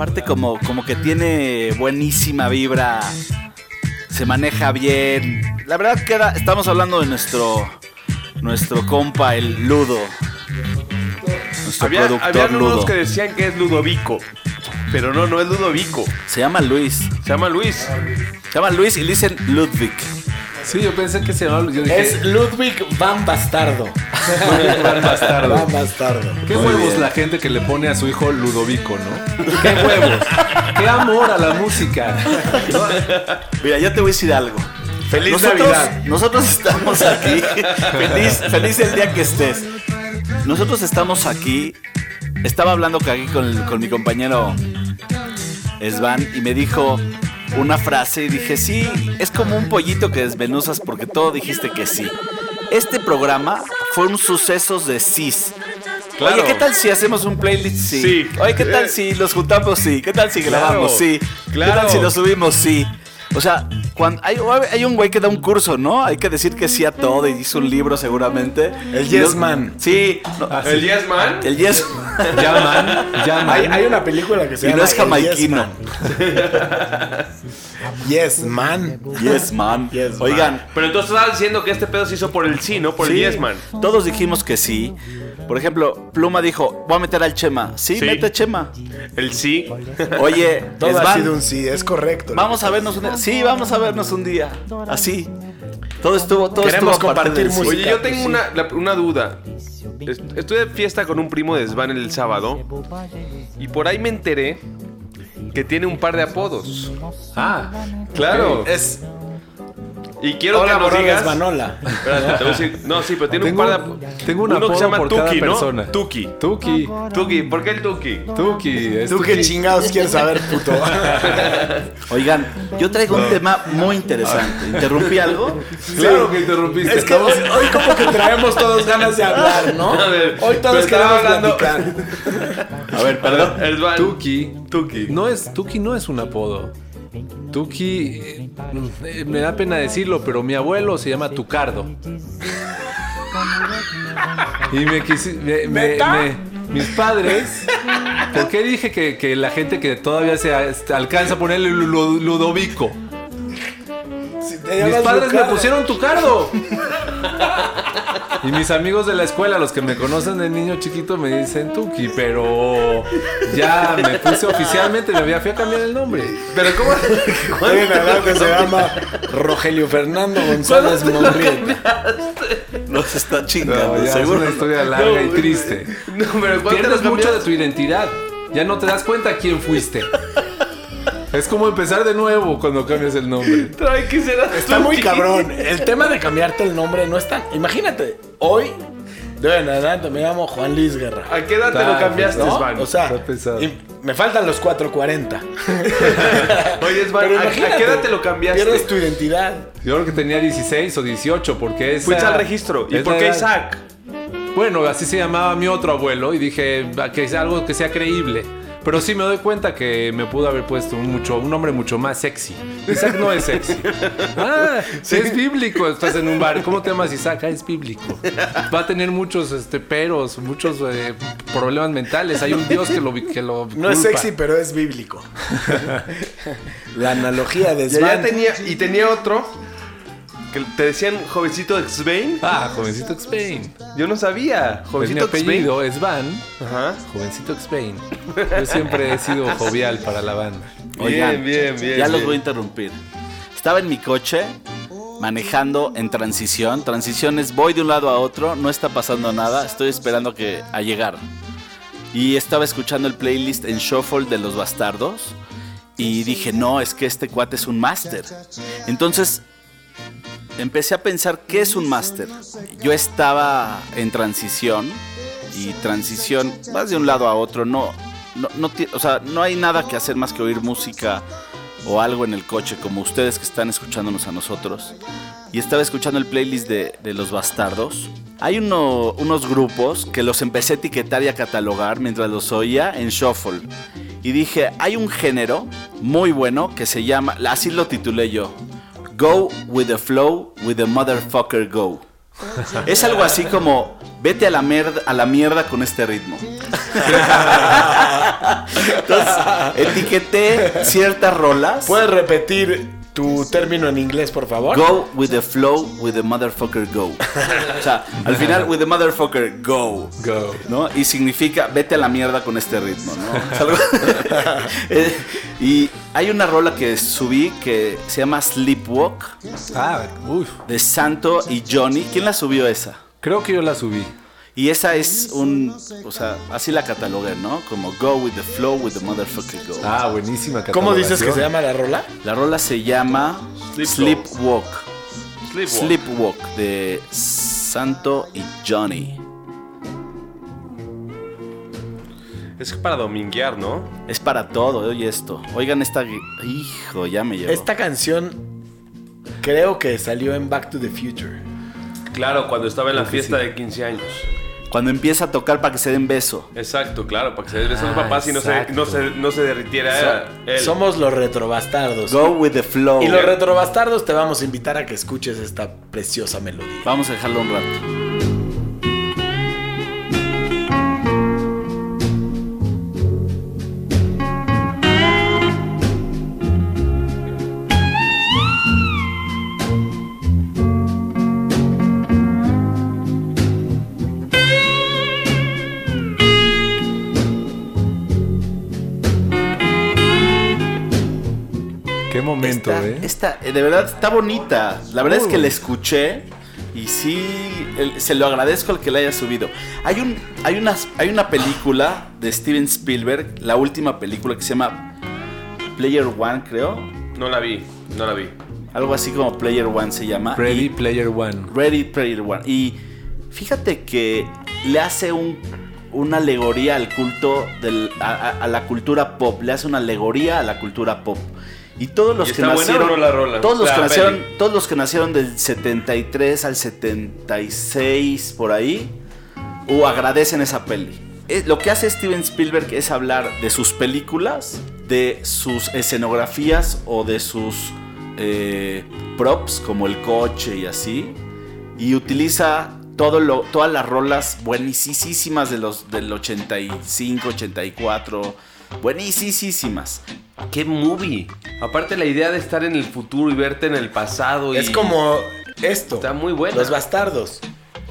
Aparte como, como que tiene buenísima vibra. Se maneja bien. La verdad que era- estamos hablando de nuestro nuestro compa el Ludo. Nuestro Había, productor habían Ludo. unos que decían que es Ludovico. Pero no, no es Ludovico. Se llama Luis. Se llama Luis. Se llama Luis y le dicen Ludwig. Sí, yo pensé que se llamaba. Yo dije, Es Ludwig Van Bastardo. Van Bastardo. Van Bastardo. Qué huevos la gente que le pone a su hijo Ludovico, ¿no? Qué huevos. Qué amor a la música. Mira, yo te voy a decir algo. Feliz nosotros, Navidad. Nosotros estamos aquí. feliz, feliz el día que estés. Nosotros estamos aquí. Estaba hablando aquí con, con mi compañero Svan y me dijo una frase y dije, sí, es como un pollito que desmenuzas porque todo dijiste que sí. Este programa fue un sucesos de cis. Claro. Oye, ¿qué tal si hacemos un playlist? Sí. Sí. Oye, ¿qué tal Eh. si los juntamos? Sí. ¿Qué tal si Claro. grabamos? Sí. ¿Qué Claro. tal si lo subimos? Sí. O sea, cuando hay, hay un güey que da un curso, ¿no? Hay que decir que sí a todo y hizo un libro seguramente. El Y Yes Man. Sí. no, ¿El Yes Man? el Yes Llaman, llaman. Hay, hay una película que se Y llama no es jamaiquino. Yes Man. Yes Man. Yes Man. Oigan, Pero entonces estabas diciendo que este pedo se hizo por el sí, no por sí, el Yes Man. todos dijimos que sí. Por ejemplo, Pluma dijo, voy a meter al Chema. Sí, Sí. mete Chema. El sí. Oye, Todo ha sido un sí, es correcto. Vamos a vernos un día. Sí, vamos a vernos un día. Así. Todo estuvo, todo Queremos estuvo a partir compartir del sí. música. Oye, yo tengo una, la- una duda. Est- Estuve de fiesta con un primo de Svan el sábado y por ahí me enteré que tiene un par de apodos. Ah, Claro. Es Y quiero Hola, que nos digas. Manola. Espérate, te voy a decir- No, sí, pero tiene tengo, un par de tengo un Uno que se llama por Tuki, ¿no? persona. Tuki. Tuki. Tuki, ¿por qué el Tuki? Tuki. es ¿Tú qué Tuki. chingados quieres saber, puto? Oigan, yo traigo un tema muy interesante. ¿Interrumpí algo? Claro que interrumpiste. Es que hoy, hoy como que traemos todos ganas de hablar, ¿no? A ver, Hoy todos queremos hablando- platicar. A ver, perdón. Tuki. Tuki. No es, Tuki no es un apodo. Tuki, eh, me da pena decirlo, pero mi abuelo se llama Tucardo. Y me quisi- me- me- ¿Neta? me- mis padres, ¿por qué dije que, que la gente que todavía se este, alcanza a ponerle Lu- Ludovico? Si Mis padres me pusieron Tucardo. Y mis amigos de la escuela, los que me conocen de niño chiquito, me dicen Tuki, pero ya me puse oficialmente, me había fui a cambiar el nombre. Pero ¿cómo? Hay un que se llama Rogelio Fernando González Monriel. Nos está chingando, No, ya es seguro. una historia larga y triste. No, pero ¿cuándo te Pierdes mucho de tu identidad. Ya no te das cuenta quién fuiste. Es como empezar de nuevo cuando cambias el nombre. Trae que será Está muy cabrón. El tema de cambiarte el nombre no es tan. Imagínate, hoy, de en adelante me llamo Juan Luis Guerra. ¿A qué edad te lo Está, cambiaste, ¿No? Svan? O sea, Está pesado. y me faltan los 440. Oye, Svan, ¿a, a qué edad te lo cambiaste? Pierdes tu identidad. Yo creo que tenía 16 o 18 porque es. Fuiste al registro. ¿Y es por qué Isaac? Bueno, así se llamaba mi otro abuelo y dije "Ah, que sea algo que sea creíble. Pero sí me doy cuenta que me pudo haber puesto un, mucho, un nombre mucho más sexy. Isaac no es sexy. Ah, es bíblico. Estás en un bar. ¿Cómo te llamas Isaac? Ah, es bíblico. Va a tener muchos este, peros, muchos eh, problemas mentales. Hay un Dios que lo, que lo No es sexy, pero es bíblico. La analogía de Y Svan. tenía, y tenía otro que te decían jovencito Xbane. Ah, jovencito Spain. Yo no sabía. Es mi Jovencito Xbane. apellido, es Van. Ajá. Jovencito Spain. Yo siempre he sido jovial para la banda. Oigan, bien, bien, Ya los bien. voy a interrumpir. Estaba en mi coche manejando en transición. Transiciones, voy de un lado a otro, no está pasando nada, estoy esperando que a llegar. Y estaba escuchando el playlist en Shuffle de los Bastardos y dije, "No, es que este cuate es un máster." Entonces empecé a pensar qué es un máster. Yo estaba en transición y transición vas de un lado a otro, no no, no o sea, no hay nada que hacer más que oír música o algo en el coche, como ustedes que están escuchándonos a nosotros. Y estaba escuchando el playlist de, de Los Bastardos. Hay uno- unos grupos que los empecé a etiquetar y a catalogar mientras los oía en Shuffle. Y dije, hay un género muy bueno que se llama, así lo titulé yo, Go with the flow, with the motherfucker go. Es algo así como, vete a la, merda, a la mierda con este ritmo. Entonces, etiqueté ciertas rolas. ¿Puedes repetir tu término en inglés, por favor? Go with the flow, with the motherfucker go. O sea, al final, with the motherfucker go. Go. ¿No? Y significa vete a la mierda con este ritmo, ¿no? Es algo- Eh, y hay una rola que subí que se llama Sleepwalk Ah, uy. de Santo y Johnny. ¿Quién la subió esa? Creo que yo la subí. Y esa es un, o sea, así la catalogué, ¿no? Como go with the flow, with the motherfucker go. Ah, buenísima ¿Cómo dices que se llama la rola? La rola se llama Sleepwalk. Sleepwalk. Sleepwalk. Sleepwalk de Santo y Johnny. Es para dominguear, ¿no? Es para todo, oye esto. Oigan esta... Hijo, ya me llevo. Esta canción creo que salió en Back to the Future. Claro, cuando estaba en la fiesta de 15 años. Cuando empieza a tocar para que se den beso. Exacto, claro, para que se den besos Ah, papás y no se, no, se, no se derritiera él. Somos los retrobastardos. Go with the flow. Y los retrobastardos te vamos a invitar a que escuches esta preciosa melodía. Vamos a dejarlo un rato. ¿Eh? de verdad está bonita. La verdad es que la escuché y sí el- se lo agradezco al que la haya subido. Hay un hay una hay una película de Steven Spielberg, la última película que se llama Player One, creo. No la vi, no la vi. Algo así como Player One se llama. Ready Y- Player One. Ready Player One. Y fíjate que le hace un, una alegoría al culto, del, a, a- a la cultura pop. Le hace una alegoría a la cultura pop. Y todos los ¿Y que nacieron. o no la rola? Todos, los La que nacieron peli. todos los que nacieron del 73 al 76, por ahí, o agradecen esa peli. Eh, Lo que hace Steven Spielberg es hablar de sus películas, de sus escenografías o de sus eh, props, como el coche y así. Y utiliza todo lo, todas las rolas buenísimas de los, del 85, 84. Buenísimas. ¿Qué movie? Aparte la idea de estar en el futuro y verte en el pasado. Y... Es como esto. Está muy buena. Los bastardos.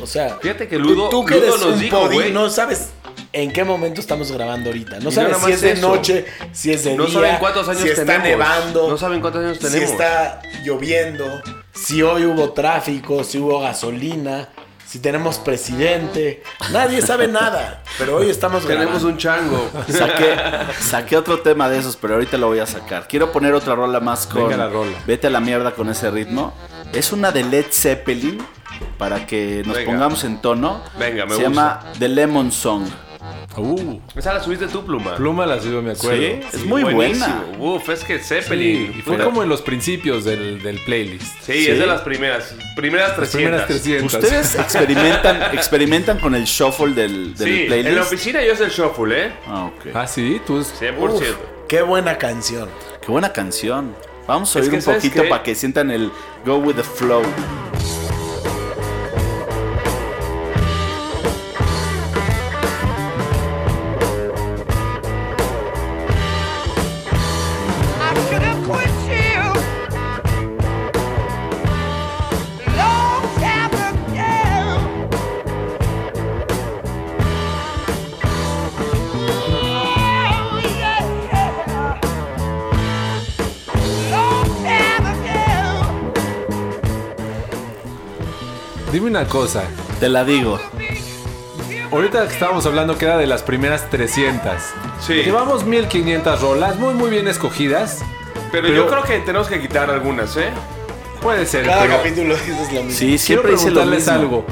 O sea, Fíjate que Ludo- tú, tú que Ludo eres nos un dijo, podi, no sabes en qué momento estamos grabando ahorita. No Y no sabes nada si es de eso. noche, si es de No día, saben cuántos años si está tenemos. nevando, No saben cuántos años si tenemos. está lloviendo, si hoy hubo tráfico, si hubo gasolina, si tenemos presidente. Nadie sabe nada, pero hoy estamos Tenemos grabando. un chango. Saqué, saqué otro tema de esos, pero ahorita lo voy a sacar. Quiero poner otra rola más con. Venga la rola. Vete a la mierda con ese ritmo. Es una de Led Zeppelin, para que nos Venga. pongamos en tono. Venga, me Se gusta. llama The Lemon Song. Uh, Esa la subiste tú, Pluma. Pluma la subió, me acuerdo. Sí, es muy buenísimo. buena. Uf, es que Sí, Zeppelin. y fue como en los principios del, del playlist. Sí, Sí. es de las primeras. Primeras 300. Las primeras 300. ¿Ustedes experimentan, experimentan con el shuffle del, del Sí, playlist? en la oficina yo es el shuffle, ¿eh? Ah, ok. Ah, sí, tú. 100%. Qué buena canción. Qué buena canción. Vamos a Es oír que, un ¿sabes poquito para que sientan el Go with the Flow. Una cosa. Te la digo. Ahorita que estábamos hablando que era de las primeras 300. Sí. Llevamos 1500 rolas, muy muy bien escogidas. Pero, Pero- yo creo que tenemos que quitar algunas, ¿eh? Puede ser, Cada pero capítulo dices lo mismo. Sí, quiero siempre dice lo preguntarles mismo. algo.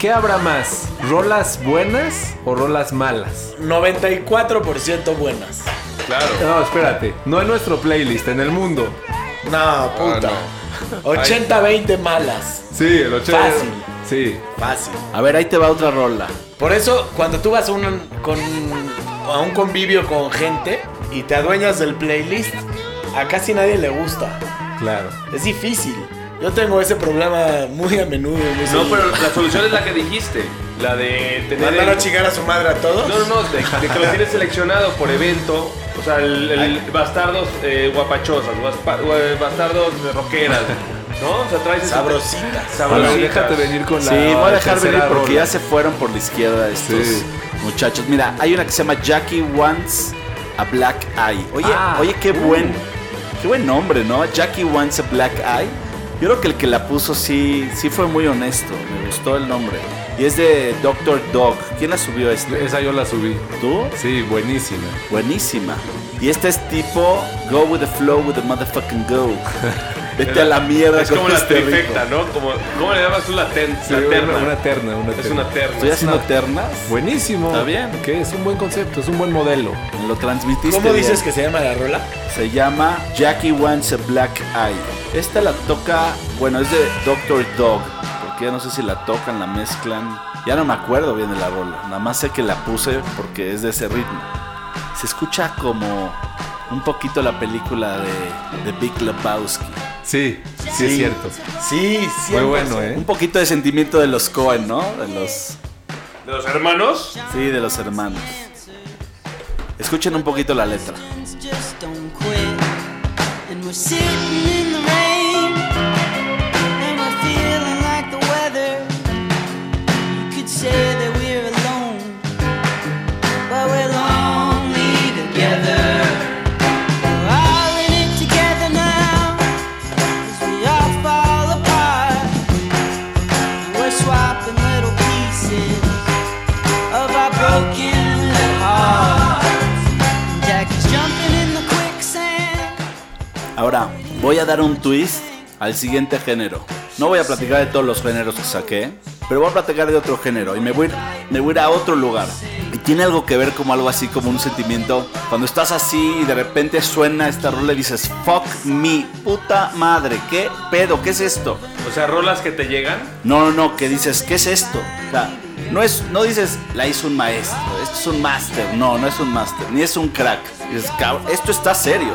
¿Qué habrá más? ¿Rolas buenas o rolas malas? 94% buenas. Claro. No, espérate. No en nuestro playlist, en el mundo. No, puta. no. 80-20 malas. Sí, el 80. Fácil. Sí. Fácil. A ver, ahí te va otra rola. Por eso, cuando tú vas a un, con, a un convivio con gente y te adueñas del playlist, a casi nadie le gusta. Claro. Es difícil. Yo tengo ese problema muy a menudo. muy No, seguido. pero la solución es la que dijiste. La de tener. ¿Mandar a chingar a su madre a todos? No, no, no, de, de que lo tienes seleccionado por evento. O sea, el, el bastardos eh, guapachosas, guaspa- gua- bastardos rockeras. ¿No? O sea, traes Sabrositas. sabrositas. déjate venir con la Sí, voy a dejar venir porque rola. ya se fueron por la izquierda estos Sí. muchachos. Mira, hay una que se llama Jackie Wants a Black Eye. Oye, Ah, oye, qué uh. buen, qué buen nombre, ¿no? Jackie Wants a Black Eye. Yo creo que el que la puso sí, sí fue muy honesto. Me gustó el nombre. Y es de Doctor Dog. ¿Quién la subió este? Esa yo la subí. ¿Tú? Sí, buenísima. Buenísima. Y este es tipo Go with the flow with the motherfucking go. Vete a la mierda Es como la este trifecta, ¿no? Como, ¿Cómo le llamas tú la, ten, Sí, la una- terna? Una, terna, una es terna. una terna. Estoy haciendo ternas. Buenísimo. Está bien. Que es un buen concepto, es un buen modelo. Lo transmitiste. ¿Cómo dices bien. que se llama la rola? Se llama Jackie Wants a Black Eye. Esta la toca, bueno, es de Doctor Dog. Porque ya no sé si la tocan, la mezclan. Ya no me acuerdo bien de la rola. Nada más sé que la puse porque es de ese ritmo. Se escucha como un poquito la película de, de Big Lebowski. Sí, sí, es cierto. Sí, sí. Muy bueno, ¿eh? Un poquito de sentimiento de los Cohen, ¿no? De los, ¿De los hermanos? sí, de los hermanos. Escuchen un poquito la letra. Voy a dar un twist al siguiente género. No voy a platicar de todos los géneros que saqué, pero voy a platicar de otro género y me voy, a ir- me voy a ir a otro lugar. Y tiene algo que ver como algo así, como un sentimiento. Cuando estás así y de repente suena esta rola y dices, fuck me, puta madre, ¿qué pedo? ¿Qué es esto? O sea, rolas que te llegan. No, no, no, que dices, ¿qué es esto? O sea, no, es, no dices, la hizo un maestro, esto es un máster. No, no es un máster, ni es un crack. Dices, "Cabrón, esto está serio.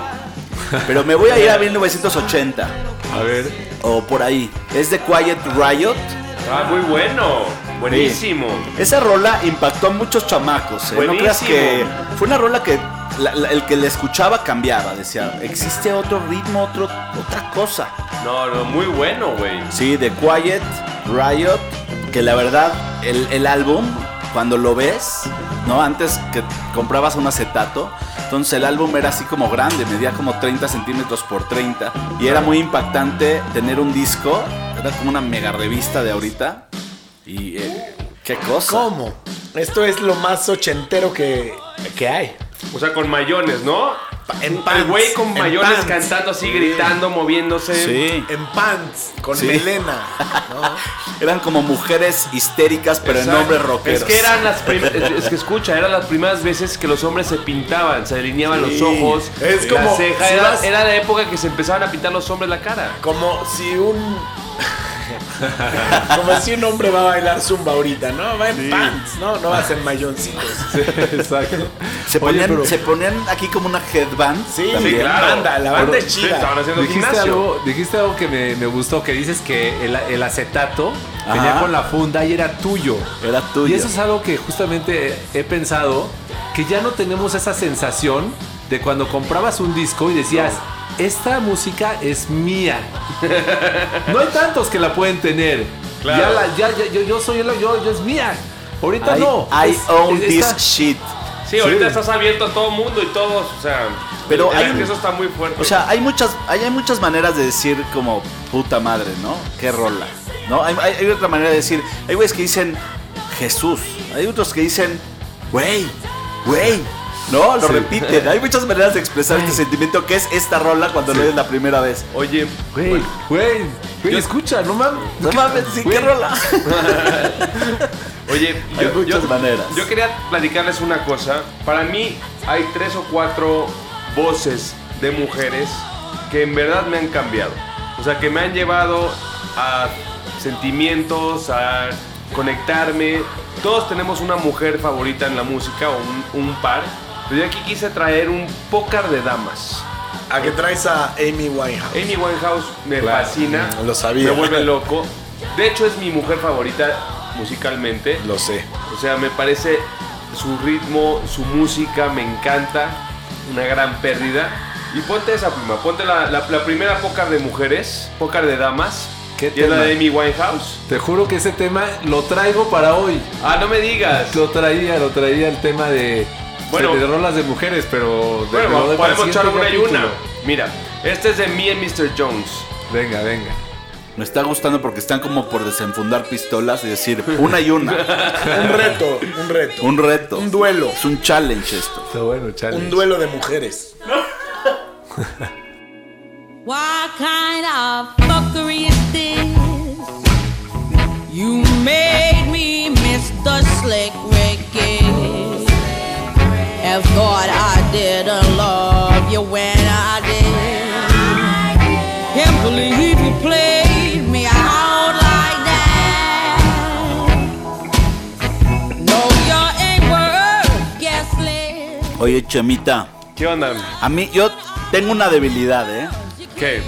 Pero me voy a ir a 1980 A ver. o por ahí. Es de Quiet Riot. Ah, muy bueno. Buenísimo. Esa rola impactó a muchos chamacos. ¿eh? No creas que fue una rola que la- la- el que le escuchaba cambiaba. Decía, existe otro ritmo, otro, otra cosa. No, no, muy bueno, güey. Sí, de Quiet Riot. Que la verdad, el, el álbum, cuando lo ves, ¿no? Antes que comprabas un acetato. Entonces el álbum era así como grande, medía como 30 centímetros por 30. Y era muy impactante tener un disco. Era como una mega revista de ahorita. Y eh, qué cosa. ¿Cómo? Esto es lo más ochentero que, que hay. O sea, con mayones, ¿no? En El pants, güey con mayones pants. cantando así, gritando, moviéndose. Sí. En pants, con Sí. melena. ¿no? Eran como mujeres histéricas, pero en nombres rockeros. Es que eran las prim- es, es que escucha, eran las primeras veces que los hombres se pintaban, se delineaban Sí. los ojos, Es la como ceja, si era, vas- era la época que se empezaban a pintar los hombres la cara. Como si un. Como si un hombre va a bailar zumba ahorita, ¿no? Va en pants, ¿no? No va a ser mayoncitos. Exacto. Se Oye, ponían, pero- se ponían aquí como una headband. Sí, claro. banda, la banda Pero- es Sí, chida. Dijiste algo, dijiste algo que me, me gustó, que dices que el, el acetato Ajá. venía con la funda y era tuyo. Era tuyo. Y eso es algo que justamente he pensado, que ya no tenemos esa sensación de cuando comprabas un disco y decías, esta música es mía. no hay tantos que la pueden tener. Claro. Ya, la- ya- ya- yo, yo soy el, yo, yo es mía. Ahorita I, no. I Es- own es- this esta- shit. Sí, ahorita Sí. estás abierto a todo mundo y todos, o sea, Pero hay eso está muy fuerte. O sea, hay muchas, hay, hay muchas maneras de decir como puta madre, ¿no? Qué rola. ¿No? Hay, hay- hay otra manera de decir. Hay güeyes que dicen Jesús. Hay otros que dicen, güey, güey. No, lo Sí. repiten. Hay muchas maneras de expresar este sentimiento que es esta rola cuando lo oyes la primera vez. Oye, Güey, güey, güey, escucha, no mames. No mames, sí, qué rola. Oye, Hay muchas maneras. Yo quería platicarles una cosa. Para mí hay tres o cuatro voces de mujeres que en verdad me han cambiado. O sea, que me han llevado a sentimientos, a conectarme. Todos tenemos una mujer favorita en la música o un, un par. Pero yo aquí quise traer un pócar de damas. a que traes a Amy Winehouse. Amy Winehouse me Claro. fascina. Lo sabía. Me vuelve loco. De hecho, es mi mujer favorita musicalmente. Lo sé. O sea, me parece su ritmo, su música, me encanta. Una gran pérdida. Y ponte esa prima, ponte la, la- la primera pócar de mujeres, pócar de damas. ¿Qué y es la tema? de Amy Winehouse. Te juro que ese tema lo traigo para hoy. Ah, no me digas. Lo traía, lo traía el tema de, Bueno. de, de rolas de mujeres, pero... de- Bueno, al podemos echar una y una. Mira, este es de Me and Mr. Jones. Venga, venga. Me está gustando porque están como por desenfundar pistolas y decir una y una. Un reto, un reto. Un reto. Un duelo. Es un challenge esto. Está bueno, chale. Un duelo de mujeres. What kind of fuckery is this? You made me miss the slick. Have thought I didn't love you when I did. Can't believe you played me out like that. No, you ain't worth guessing. Oye, Chemita, ¿Qué onda? a mí yo tengo una debilidad, ¿eh? ¿Qué?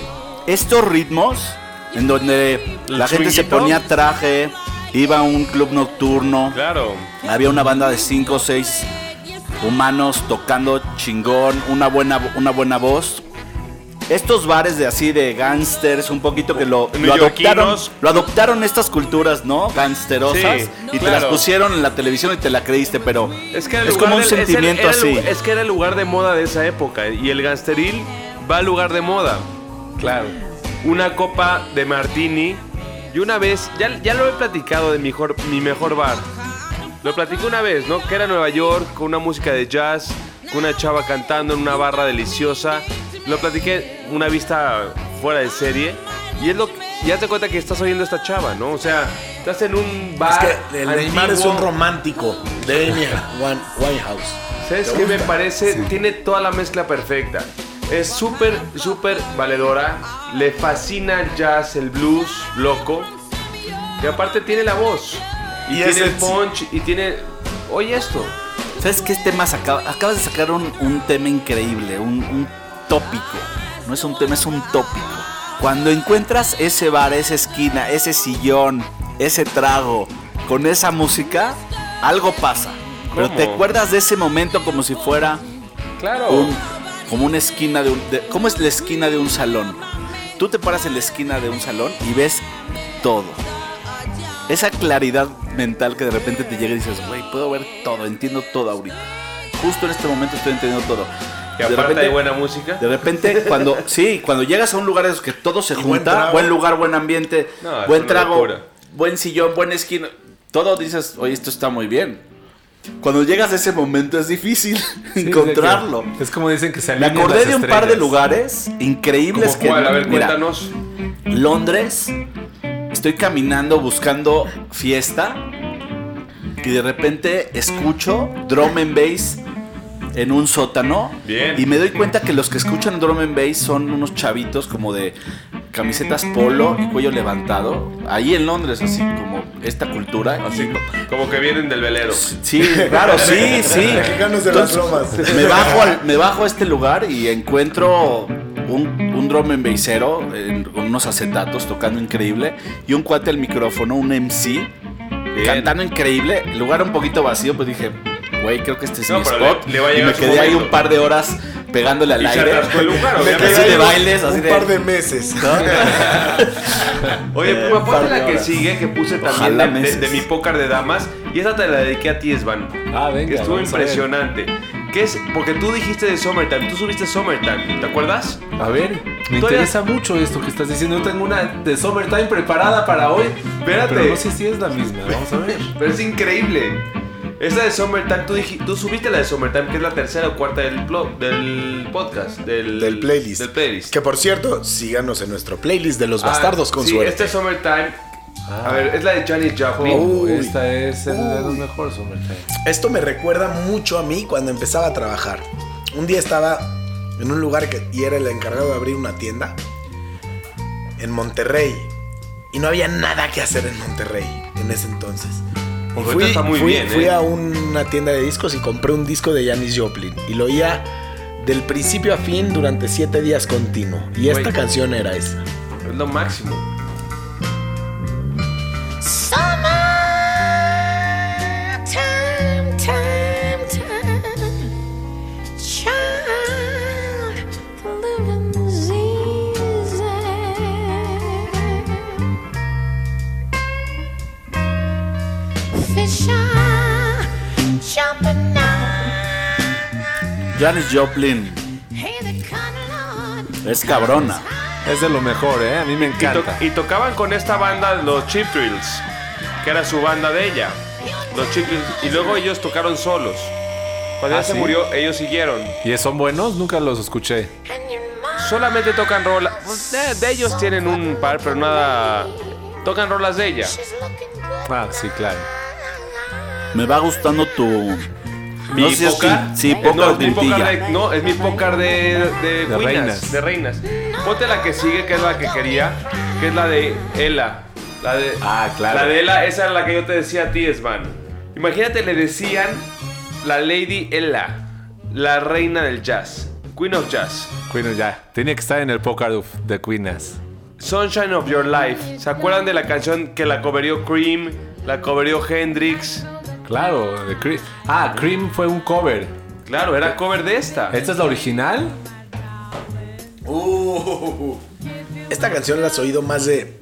Estos ritmos en donde ¿El la gente se ponía traje, iba a un club nocturno, Claro. había una banda de 5 o 6 humanos tocando chingón, una buena, una buena voz. Estos bares de así de gangsters, un poquito que lo, lo adoptaron, lo adoptaron estas culturas, ¿no? Gangsterosas Sí, y te claro. las pusieron en la televisión y te la creíste, pero Es que como un del- es el- sentimiento el así. es que era el lugar de moda de esa época. Y el gangsteril va al lugar de moda. Claro. Una copa de martini. Y una vez, ya, ya lo he platicado de mi mejor, mi mejor bar. Lo platiqué una vez, ¿no? Que era Nueva York, con una música de jazz, con una chava cantando en una barra deliciosa. Lo platiqué una vista fuera de serie. Y es lo que- ya te cuenta que estás oyendo a esta chava, ¿no? O sea, estás en un Es bar. que el Neymar es un romántico de Amy Winehouse. ¿Sabes qué me parece? Tiene toda la mezcla perfecta. Es súper, súper valedora. Le fascina el jazz, el blues, loco. Y aparte tiene la voz. Y, Y tiene punch. Y tiene... Oye esto. ¿Sabes qué tema saca- Acabas de sacar un, un tema increíble, un, un tópico. No es un tema, es un tópico. Cuando encuentras ese bar, esa esquina, ese sillón, ese trago, con esa música, algo pasa. Pero te acuerdas de ese momento como si fuera Claro. un, como una esquina de un... de- ¿Cómo es la esquina de un salón? Tú te paras en la esquina de un salón y ves todo. Esa claridad mental que de repente te llega y dices, güey, puedo ver todo, entiendo todo ahorita. Justo en este momento estoy entendiendo todo. que aparte de buena música. de repente, cuando, sí, cuando llegas a un lugar de esos que todo se buen junta, trago. buen lugar, buen ambiente, No, buen trago, buen sillón, buena esquina, todo dices, oye, esto está muy bien. Cuando llegas a ese momento es difícil Sí, encontrarlo. de que- Es como dicen que se Me acordé las de un par de lugares increíbles ¿Cómo que cuál? A ver, mira, cuéntanos. Londres, estoy caminando buscando fiesta y de repente escucho drum and bass en un sótano Bien. y me doy cuenta que los que escuchan drum and bass son unos chavitos como de camisetas polo y cuello levantado, ahí en Londres así como esta cultura. Así, como que vienen del velero. Sí, claro, sí, sí. Mexicanos de las lomas. Me bajo, al- me bajo a este lugar y encuentro un, un drum en bassero en- con unos acetatos tocando increíble y un cuate al micrófono, un MC, cantando increíble. El lugar un poquito vacío, pues dije, güey, creo que este es No, mi spot. le- le va a y me quedé ahí un par de horas pegándole al Y aire. atascó el lugar, Me quedé Así de bailes, un así de- par de meses. Oye, Eh, un par ponte la que sigue, que puse también de, de- mi pócar de damas. Y esa te la dediqué a ti, Svan. Ah, venga. Que estuvo vamos a ver. impresionante. ¿Qué es? Porque tú dijiste de Summertime, tú subiste Summertime, ¿te acuerdas? A ver, me interesa mucho esto que estás diciendo. Yo tengo una de Summertime preparada para hoy. Espérate. Pero no sé si es la misma. Vamos a ver. Pero es increíble. Esa de Summertime, tú, dij- tú subiste la de Summertime, que es la tercera o cuarta del, plo- del podcast, del, Del playlist. Del playlist. Que por cierto, síganos en nuestro playlist de los bastardos Ah, con sí, suerte. Este es Summertime. A ver, es la de Joplin. Oh, Uy. esta es el de los mejores Summertime. Esto me recuerda mucho a mí cuando empezaba a trabajar. Un día estaba en un lugar que, y era el encargado de abrir una tienda en Monterrey. Y no había nada que hacer en Monterrey en ese entonces. Y Porque fui, está muy fui- bien, fui ¿eh? a una tienda de discos y compré un disco de Janis Joplin. Y lo oía del principio a fin durante siete días continuo. Y esta canción era esa. Es lo máximo. Janis Joplin es cabrona. Es de lo mejor, ¿eh? A mí me Y, to- encanta. y tocaban con esta banda, los Chip Thrills, que era su banda de ella. Los Chip Thrills. Y luego ellos tocaron solos. Cuando ¿Ah, ella se murió, ellos siguieron. ¿Y son buenos? Nunca los escuché. Solamente tocan rolas. de, de ellos tienen un par, pero nada. Tocan rolas de ella. Ah, sí, claro. Me va gustando tu. Mi no sé pócar. Sí, Eh, pócar no, es mi pócar de, no, es mi pócar de, de, De reinas. de reinas. Ponte la que sigue, que es la que quería, que es la de Ella. La de, Ah, claro. La de Ella, esa era la que yo te decía a ti, Svan. Imagínate, le decían la Lady Ella, la reina del jazz, Queen of Jazz. Queen, ya. Tenía que estar en el Poker of de Queenas. Sunshine of Your Life. ¿Se acuerdan de la canción que la coverió Cream, la coverió Hendrix? Claro, de Cream. Ah, Cream fue un cover. Claro, era cover de esta. ¿Esta es la original? Uh, esta canción la has oído más de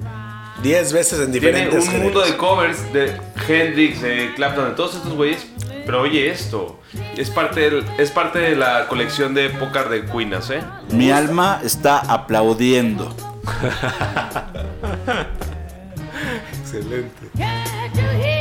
10 veces en Tiene diferentes un mundo de covers de Hendrix, de Clapton, de todos estos güeyes. Pero oye esto, es parte, del- es parte de la colección de pócar de Queenas, ¿eh? Mi alma está aplaudiendo. Excelente.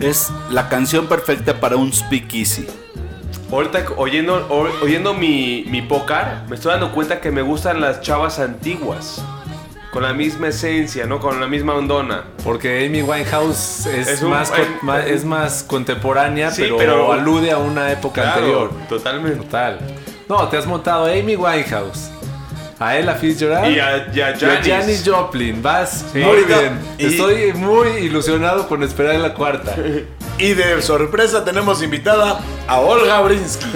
Es la canción perfecta para un speakeasy. Ahorita oyendo, oyendo mi, mi pócar, me estoy dando cuenta que me gustan las chavas antiguas. Con la misma esencia, ¿no? Con la misma ondona. Porque Amy Winehouse es, Es un- más, con- en- ma- es más contemporánea, Sí, pero, pero- alude a una época Claro, anterior. totalmente. Total. No, te has montado Amy Winehouse, a Ella Fitzgerald Y a, y a y a Janis. Janis Joplin. Vas Sí. muy bien. y- Estoy muy ilusionado con esperar la cuarta. Y de sorpresa tenemos invitada a Olga Brinsky.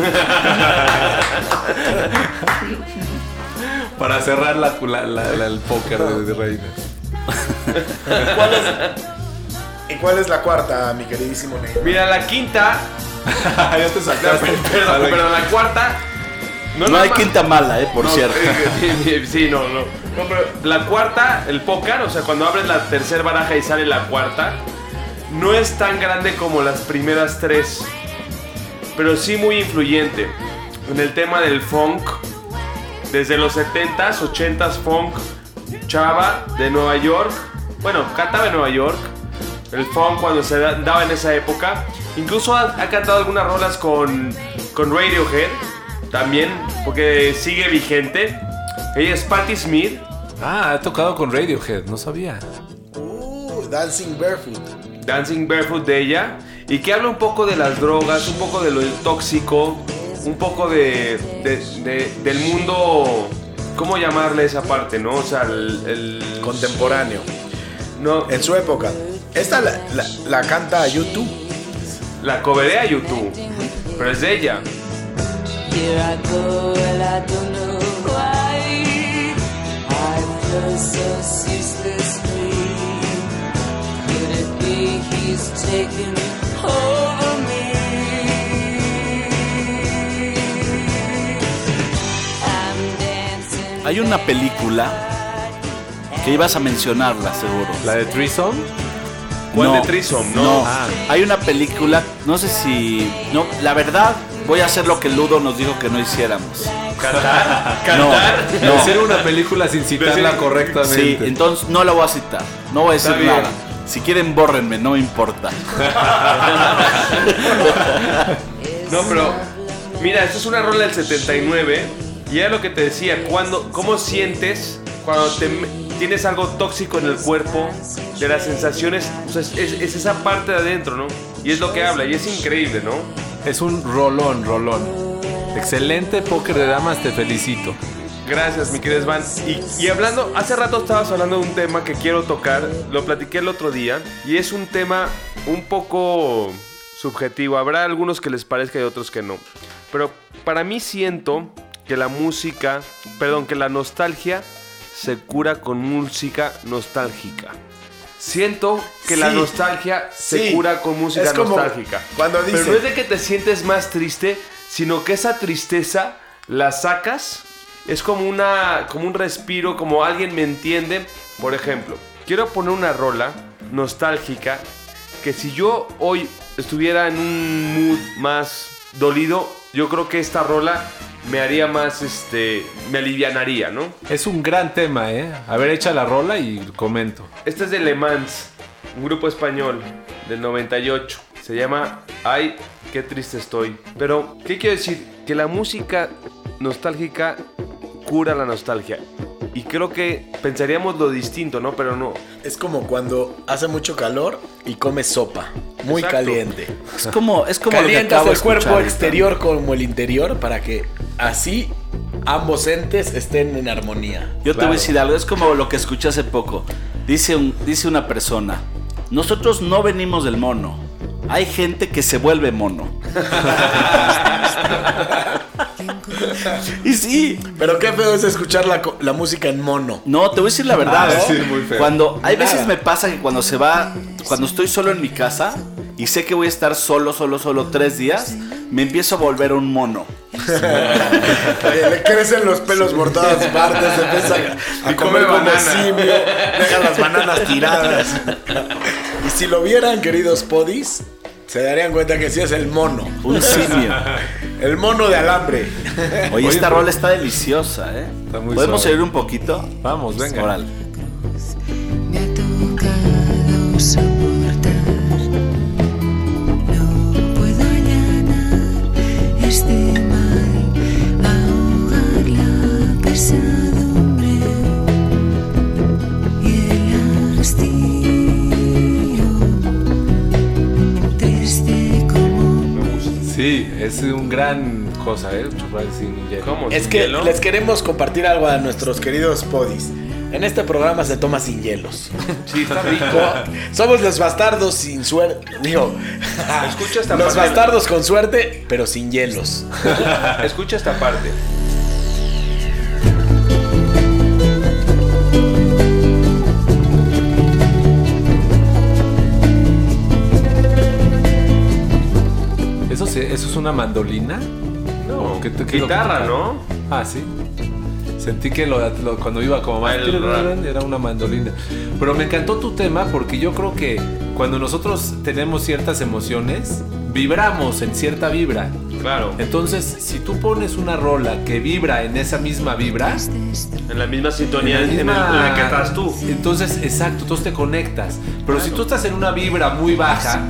Para cerrar la, la- la- la- el póker de, de reinas. ¿Cuál es, ¿Y cuál es la cuarta, mi queridísimo Ney? Mira, la quinta. ya te sacaste. Perdón, perdón, la cuarta. No, nada hay más- quinta mala, eh, por No, cierto. Sí, sí, no, no. No, pero la cuarta, el póker, o sea, cuando abres la tercera baraja y sale la cuarta, no es tan grande como las primeras tres, pero sí muy influyente en el tema del funk. Desde los 70s, 80s funk, chava de Nueva York, bueno, cantaba en Nueva York, el funk cuando se da- daba en esa época. Incluso ha, ha cantado algunas rolas con, con Radiohead, también, porque sigue vigente. Ella es Patti Smith. Ah, ha tocado con Radiohead, no sabía. Uh, Dancing Barefoot. Dancing Barefoot de ella y que habla un poco de las drogas, un poco de lo tóxico, un poco de, de- de- del mundo, ¿cómo llamarle esa parte, no? O sea, el... el- Contemporáneo. no, En su época. Esta la, la- la canta YouTube. la coveré a YouTube, pero es de ella. Here I go and I don't know why I feel so ceaselessly. Could it be he's taking over me? I'm dancing. Hay una película que ibas a mencionarla, seguro. ¿La de Threesome? ¿Cuál de Threesome? No. No, Ah. hay una película, no sé si... No, la verdad, voy a hacer lo que Ludo nos dijo que no hiciéramos. Cantar, No, cantar. no. Decir una película sin citarla Decir- correctamente. Sí, entonces no la voy a citar, no voy a decir nada. Si quieren, bórrenme, no me importa. No, pero mira, esta es una rola del 79 Y era lo que te decía, cuando, ¿cómo sientes cuando te tienes algo tóxico en el cuerpo? De las sensaciones, o sea, es, es- es esa parte de adentro, ¿no? Y es lo que habla, y es increíble, ¿no? Es un rolón, rolón. Excelente póker de damas, te felicito. Gracias, mi querido Svan. Y, y hablando, hace rato estabas hablando de un tema que quiero tocar, lo platiqué el otro día, y es un tema un poco subjetivo. Habrá algunos que les parezca y otros que no. Pero para mí siento que la música, perdón, que la nostalgia se cura con música nostálgica. Siento que la Sí. nostalgia se cura con música Es como nostálgica. cuando Pero dicen- no es de que te sientes más triste, sino que esa tristeza la sacas. Es como una como un respiro, como alguien me entiende. Por ejemplo, quiero poner una rola nostálgica que si yo hoy estuviera en un mood más dolido, yo creo que esta rola me haría más este me alivianaría, ¿no? Es un gran tema, ¿eh? A ver, echa la rola y comento. Este es de Le Mans, un grupo español del 98. Se llama Ay, qué triste estoy. Pero, ¿qué quiero decir? Que la música nostálgica cura la nostalgia. Y creo que pensaríamos lo distinto, ¿no? Pero no. Es como cuando hace mucho calor y comes sopa. Muy Exacto. caliente. Es como, es como Calientas el cuerpo exterior como el interior para que así ambos entes estén en armonía. Yo te voy a decir algo, es como lo que escuché hace poco. Dice, un, dice una persona, nosotros no venimos del mono. Hay gente que se vuelve mono. y sí, Pero qué feo es escuchar la, la música en mono. no, te voy a decir la verdad. Ah, ¿eh? sí, muy feo. Cuando hay veces me pasa que cuando se va, cuando estoy solo en mi casa y sé que voy a estar solo, solo, solo tres días, me empiezo a volver un mono. Oye, le crecen los pelos por todas partes, empieza a, a Y comer come como simio, deja las bananas tiradas. Y si lo vieran, queridos podis, se darían cuenta que sí es el mono. Un simio. El mono de alambre. Oye, esta rola está deliciosa, ¿eh? Está muy ¿Podemos suave. oír un poquito? Vamos, venga. Órale. Sí, es un gran cosa, ¿eh? Chupar sin hielo. ¿Cómo? Es ¿Sin que hielo? les queremos compartir algo a nuestros queridos podis. En este programa se toma sin hielos. Sí, está rico. Somos los bastardos sin suerte. Digo, Escucha esta los parte. bastardos con suerte, pero sin hielos. Escucha esta parte. ¿Eso, se- ¿Eso es una mandolina? No, ¿O qué- qué- guitarra? ¿no? Ah, sí. Sentí que lo, lo- cuando iba como más era una mandolina. Pero me encantó tu tema porque yo creo que cuando nosotros tenemos ciertas emociones, vibramos en cierta vibra. Claro. Entonces, si tú pones una rola que vibra en esa misma vibra, En la misma sintonía en, la el- misma- en la que estás tú. Entonces, exacto, entonces te conectas. Pero si tú estás en una vibra muy baja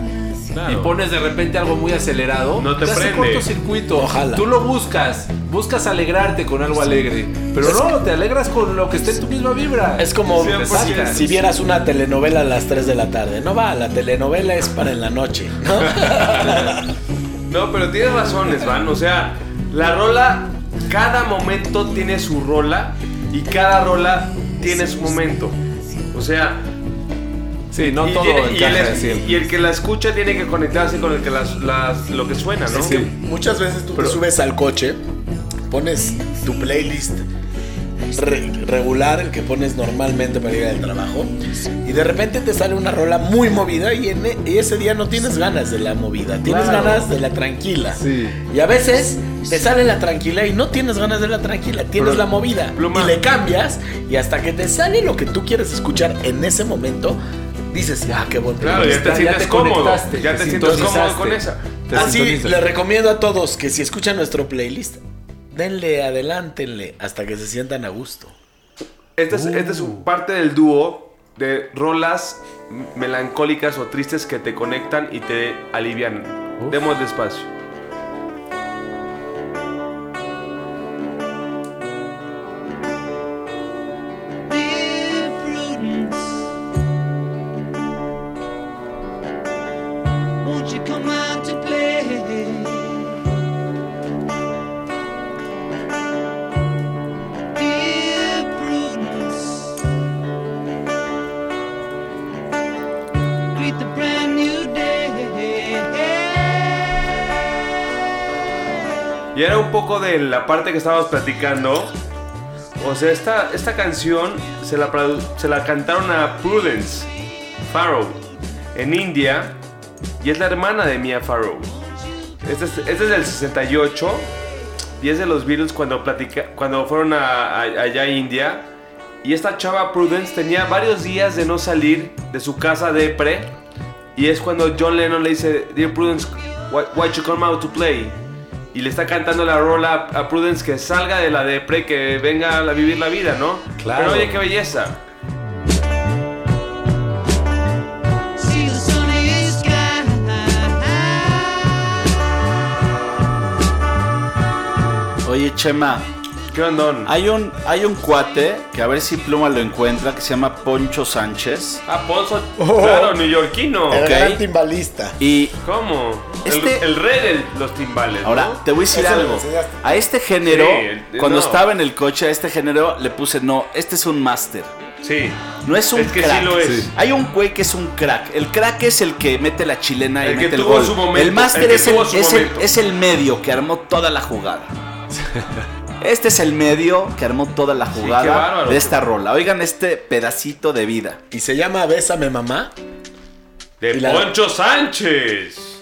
Claro. y pones de repente algo muy acelerado, No te hace prende. cortocircuito. Ojalá. Tú lo buscas, buscas alegrarte con algo alegre. Pero no, te alegras con lo que esté en tu misma vibra. Es como 100%. si, si vieras una telenovela a las 3 de la tarde. No va, la telenovela es para en la noche. ¿no? No, pero tienes razones, Van. O sea, la rola, cada momento tiene su rola y cada rola tiene su momento. O sea, Sí, no y, todo tiene- y el, y el que la escucha tiene que conectarse con el que las, las- lo que suena, ¿no? Es que muchas veces tú Pero- te subes al coche, pones tu playlist re- regular, el que pones normalmente para ir al trabajo, y de repente te sale una rola muy movida y, en e- y ese día no tienes ganas de la movida, tienes Claro. ganas de la tranquila. Sí. Y a veces te sale la tranquila y no tienes ganas de la tranquila, tienes Pero- la movida. Pluma. Y le cambias y hasta que te sale lo que tú quieres escuchar en ese momento, dices, ah, qué bonito. Claro, ya te Ya sientes te cómodo. Ya te te sientes cómodo con esa. Así le recomiendo a todos que si escuchan nuestro playlist, denle, adelántenle hasta que se sientan a gusto. Esta es, esta es un- parte del dúo de rolas melancólicas o tristes que te conectan y te alivian. Demos despacio. De la parte que estábamos platicando. O sea, esta, esta canción se la, se la cantaron a Prudence Farrow en India y es la hermana de Mia Farrow. Este es, este es del 68 y es de los Beatles cuando, platica, cuando fueron a, a- allá a India. Y esta chava Prudence tenía varios días de no salir de su casa de pre. Y es cuando John Lennon le dice, Dear Prudence, why, why you come out to play? Y le está cantando la rola a Prudence que salga de la depre, que venga a vivir la vida, ¿no? Claro. Pero oye, qué belleza. Oye, Chema, ¿Qué ondón? hay un, hay un cuate que a ver si Pluma lo encuentra que se llama Poncho Sánchez. Ah, Ponzo, Oh. claro, neoyorquino. El gran timbalista. Y ¿Cómo? El- Este- El, rey de los timbales. ¿no? ahora te voy a decir Eso algo. A este género, Sí, el- cuando no. estaba en el coche, a este género le puse no, este es un máster. Sí. No es un Es que crack. sí lo es. Sí. Hay un güey que es un crack. El crack es el que mete la chilena y El que mete el tuvo gol. su momento, el máster el es, el, el, es el medio que armó toda la jugada. Este es el medio que armó toda la jugada de esta rola. Oigan este pedacito de vida. Y se llama Bésame Mamá. De la- Poncho Sánchez.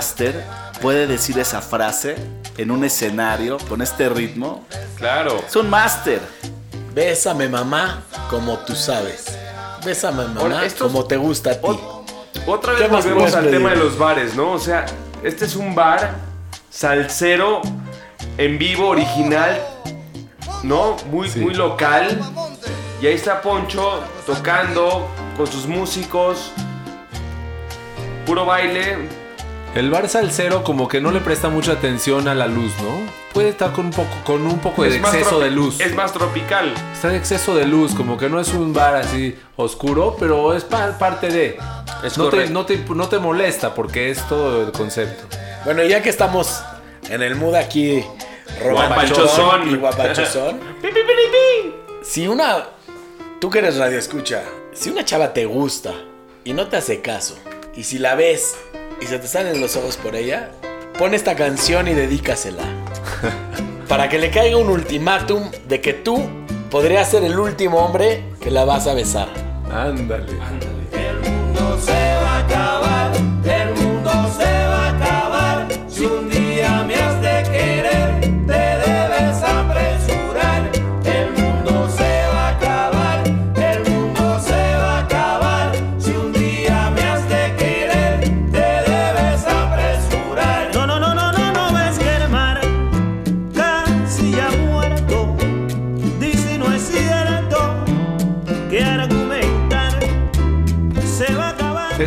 Máster puede decir esa frase en un escenario con este ritmo. Claro. Es un máster. Bésame mamá como tú sabes. Bésame mamá estos- como te gusta a ti. Ot- Otra ¿Qué vez volvemos al tema de los bares, ¿no? O sea, este es un bar salsero en vivo, original, ¿no? Muy, Sí. muy local. Y ahí está Poncho tocando con sus músicos. Puro baile. El bar salsero como que no le presta mucha atención a la luz, ¿no? Puede estar con un poco, con un poco de Es exceso de luz. Es más tropical. Está de exceso de luz, como que no es un bar así oscuro, pero es pa- parte de. Es no, te, no, te, no te molesta porque es todo el concepto. Bueno, ya que estamos en el mood aquí Guapachosón. y guapachosón. Si una. Tú que eres radio escucha. Si una chava te gusta y no te hace caso. Y si la ves y se te salen los ojos por ella. Pon esta canción y dedícasela. Para que le caiga un ultimátum de que tú podrías ser el último hombre que la vas a besar. Ándale. El mundo se va a acabar,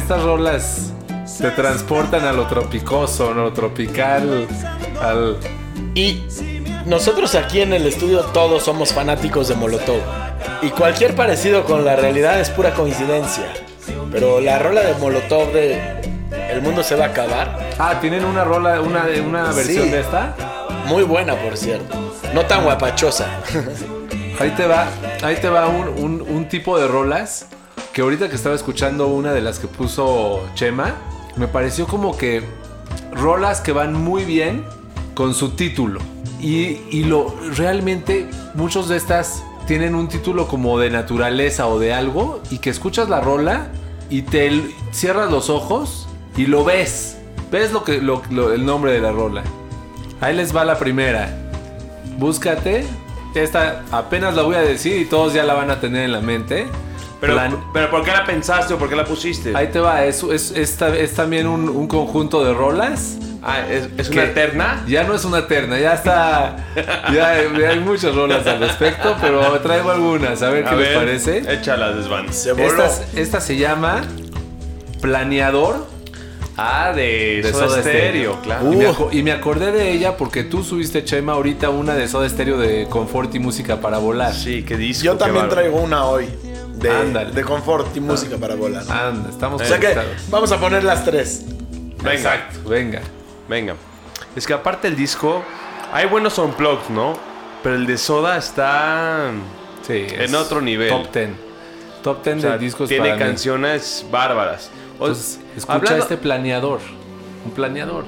Estas rolas te transportan a lo tropicoso, a lo tropical, al... Y nosotros aquí en el estudio todos somos fanáticos de Molotov. Y cualquier parecido con la realidad es pura coincidencia. Pero la rola de Molotov de El mundo se va a acabar, Ah, ¿tienen una rola, una, una versión Sí. de esta? muy buena por cierto. No tan guapachosa. Ahí te va, ahí te va un, un- un tipo de rolas que ahorita que estaba escuchando una de las que puso Chema, me pareció como que rolas que van muy bien con su título. Y, y lo realmente muchos de estas tienen un título como de naturaleza o de algo y que escuchas la rola y te cierras los ojos y lo ves. Ves lo que lo- lo- el nombre de la rola. Ahí les va la primera. Búscate. Esta apenas la voy a decir y todos ya la van a tener en la mente. Pero, Plan- pero ¿por qué la pensaste o por qué la pusiste? Ahí te va, es, es, es es también un, un conjunto de rolas Ah, ¿es, es una terna? Ya no es una terna, ya está. Ya, ya hay muchas rolas al respecto, pero traigo algunas, a ver A qué les ver, parece. Échalas, desván. Se. Esta, esta se llama Planeador Ah, de, de Soda, Soda Stereo, Stereo. claro. Y, me aco- y me acordé de ella porque tú subiste, Chema, ahorita una de Soda Stereo de confort y música para volar. Sí, qué disco. Yo también traigo una hoy. De, Ándale. de confort y música para volar. Anda, estamos o sea que conectados. vamos a poner las tres. Venga, Exacto, venga. venga. Es que aparte el disco, hay buenos unplugged, ¿no? Pero el de Soda está... Sí, En otro nivel. Top 10. Top 10 o sea, de discos tiene para mí. canciones bárbaras. O- Entonces, escucha hablando- este planeador. Un planeador.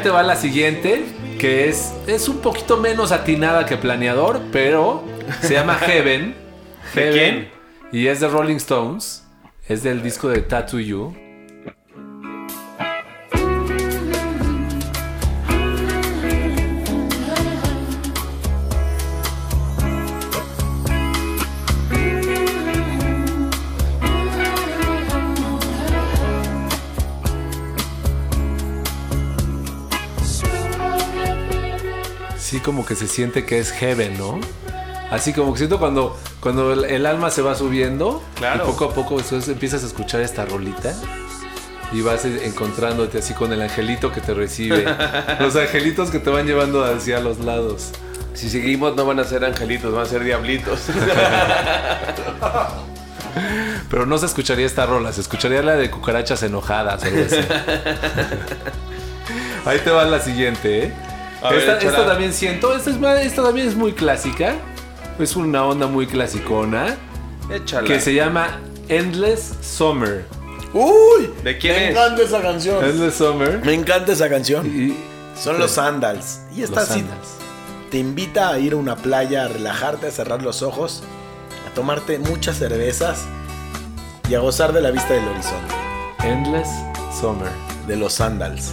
Ahí te va la siguiente, que es, es un poquito menos atinada que planeador, pero se llama Heaven. ¿De Heaven, quién? Y es de Rolling Stones. Es del disco de Tattoo You. Como que se siente que es heaven, ¿no? Así como que siento cuando, cuando el, alma se va subiendo Claro. y poco a poco después empiezas a escuchar esta rolita y vas encontrándote así con el angelito que te recibe. los angelitos que te van llevando hacia los lados. Si seguimos no van a ser angelitos, van a ser diablitos. Pero no se escucharía esta rola, se escucharía la de cucarachas enojadas. Ahí te va la siguiente, ¿eh? A ver, esta, esta también siento, esta, es, esta también es muy clásica. Es una onda muy clasicona. Échala. Que se llama Endless Summer. ¡Uy! ¿De quién Me es? encanta esa canción. Endless Summer. Me encanta esa canción. Y Son los sandals. Y esta los sí sandals. te invita a ir a una playa, a relajarte, a cerrar los ojos, a tomarte muchas cervezas y a gozar de la vista del horizonte. Endless Summer. De los sandals.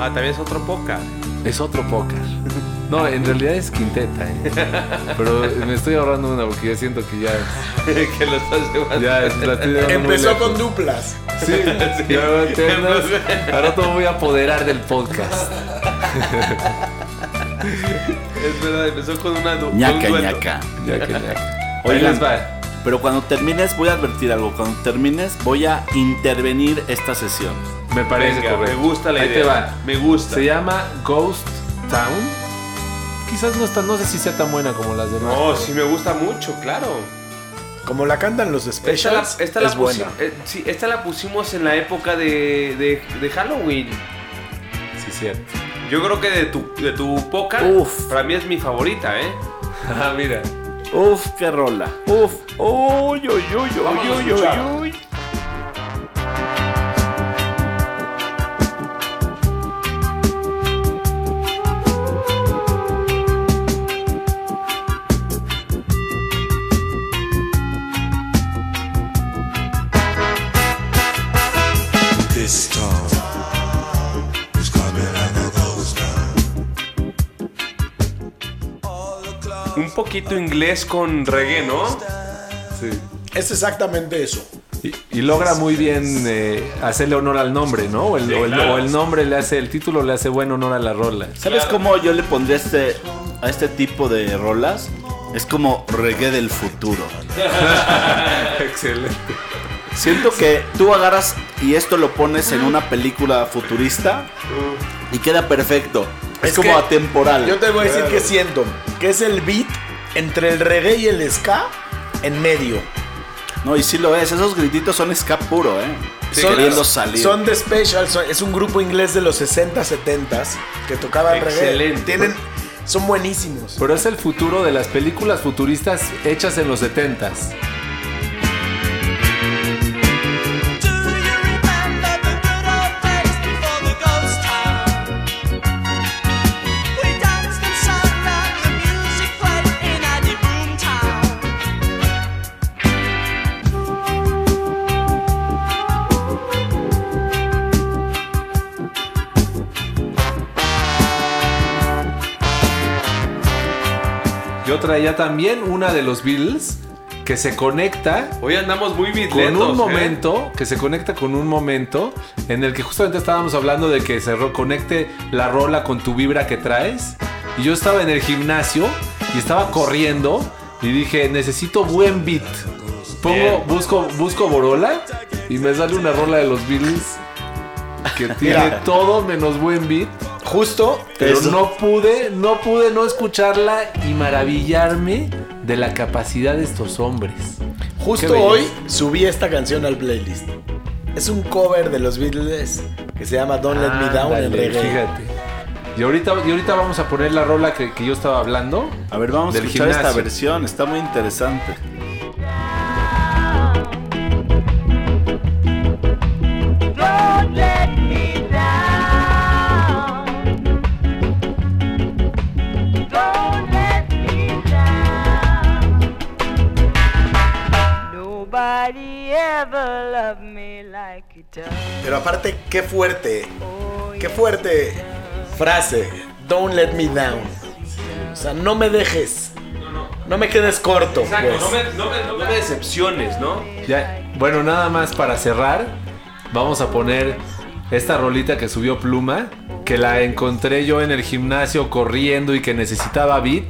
Ah, también es otro poca. es otro póker. No, en realidad es quinteta, ¿eh? Pero me estoy ahorrando una porque ya siento que ya. que lo estás llevando. ya la estoy llevando Empezó con duplas. Sí, ternas. Ahora todo voy a apoderar del podcast. Es verdad, empezó con una du- ñaca, un ñaca. Ya que ya. Oigan. Ahí les va. Pero cuando termines, voy a advertir algo. Cuando termines, voy a intervenir esta sesión. Me parece Venga, correcto. me gusta la Ahí idea. te va. Me gusta. Se llama Ghost Town. Quizás no está, no sé si sea tan buena como las demás. No, sí me gusta mucho, claro. Como la cantan los Esta la, specials, esta la es buena. eh, sí, esta la pusimos en la época de, de, de Halloween. Sí, cierto. Yo creo que de tu, de tu poca, Uf. para mí es mi favorita, ¿eh? Ah, mira. Uf, qué rola. Uf. Uy, uy, uy, uy, uy, uy, uy. Poquito inglés con reggae, ¿no? Sí. Es exactamente eso. Y, y logra muy bien eh, hacerle honor al nombre, ¿no? O el, o el- claro. o el nombre le hace, el título le hace buen honor a la rola. ¿Sabes cómo yo le pondría este, a este tipo de rolas? Es como reggae del futuro. Excelente. Siento que tú agarras y esto lo pones en una película futurista Y queda perfecto. Es, Es como atemporal. Yo te voy a decir que siento que es el beat entre el reggae y el ska en medio. No, y sí lo es. Esos grititos son ska puro, ¿eh? Son- queriendo salir. Son The Special, son- es un grupo inglés de los 60, 70 que tocaba reggae. Excelente. Tienen, son buenísimos. Pero es el futuro de las películas futuristas hechas en los 70s. Traía también una de los Beatles que se conecta Hoy andamos muy con bitletos, un ¿eh? momento, que se conecta con un momento en el que justamente estábamos hablando de que se conecte la rola con tu vibra que traes. Y yo estaba en el gimnasio y estaba corriendo y dije, necesito buen beat. Pongo, Bien. busco, busco Borola y me sale una rola de los Beatles que tiene todo menos buen beat. Justo, Pero Eso. no pude, no pude no escucharla y maravillarme de la capacidad de estos hombres. Justo hoy subí esta canción al playlist. Es un cover de los Beatles que se llama Don't Let Me Down en Ándale, reggae. Fíjate. Y ahorita, y ahorita vamos a poner la rola que, que yo estaba hablando. A ver, vamos a Del escuchar esta versión. Está muy interesante. Pero aparte, qué fuerte, qué fuerte frase. Don't let me down. O sea, no me dejes. No me quedes corto. Exacto, pues. no me, no me- no me decepciones, ¿no? Ya, bueno, nada más para cerrar, vamos a poner esta rolita que subió Pluma, que la encontré yo en el gimnasio corriendo y que necesitaba beat.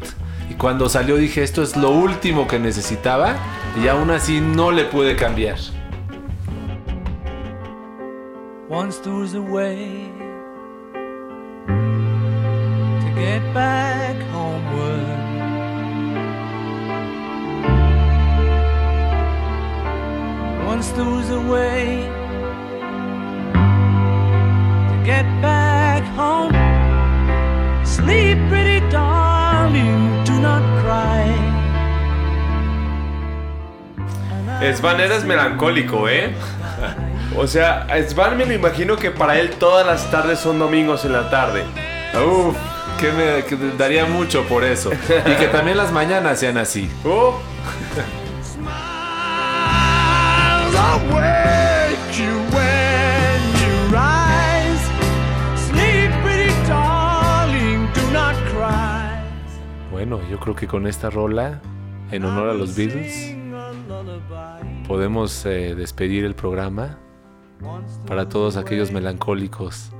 Y cuando salió dije, esto es lo último que necesitaba. Y aún así no le pude cambiar. Once there was a way to get back homeward. Once there was a way to get back home. Sleep, pretty darling, do not cry. Svan, eres melancólico, ¿eh? O sea, a Svan me lo imagino que para él todas las tardes son domingos en la tarde. Uf, que me que daría mucho por eso. Y que también las mañanas sean así. Oh. Bueno, yo creo que con esta rola, en honor a los Beatles, podemos eh, despedir el programa para todos aquellos melancólicos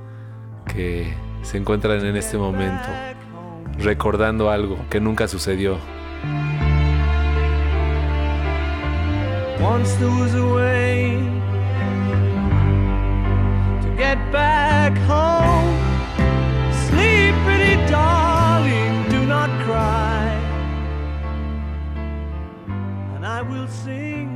que se encuentran en este momento recordando algo que nunca sucedió. Once there was a way to get back home. Sleep, pretty darling, do not cry. And I will sing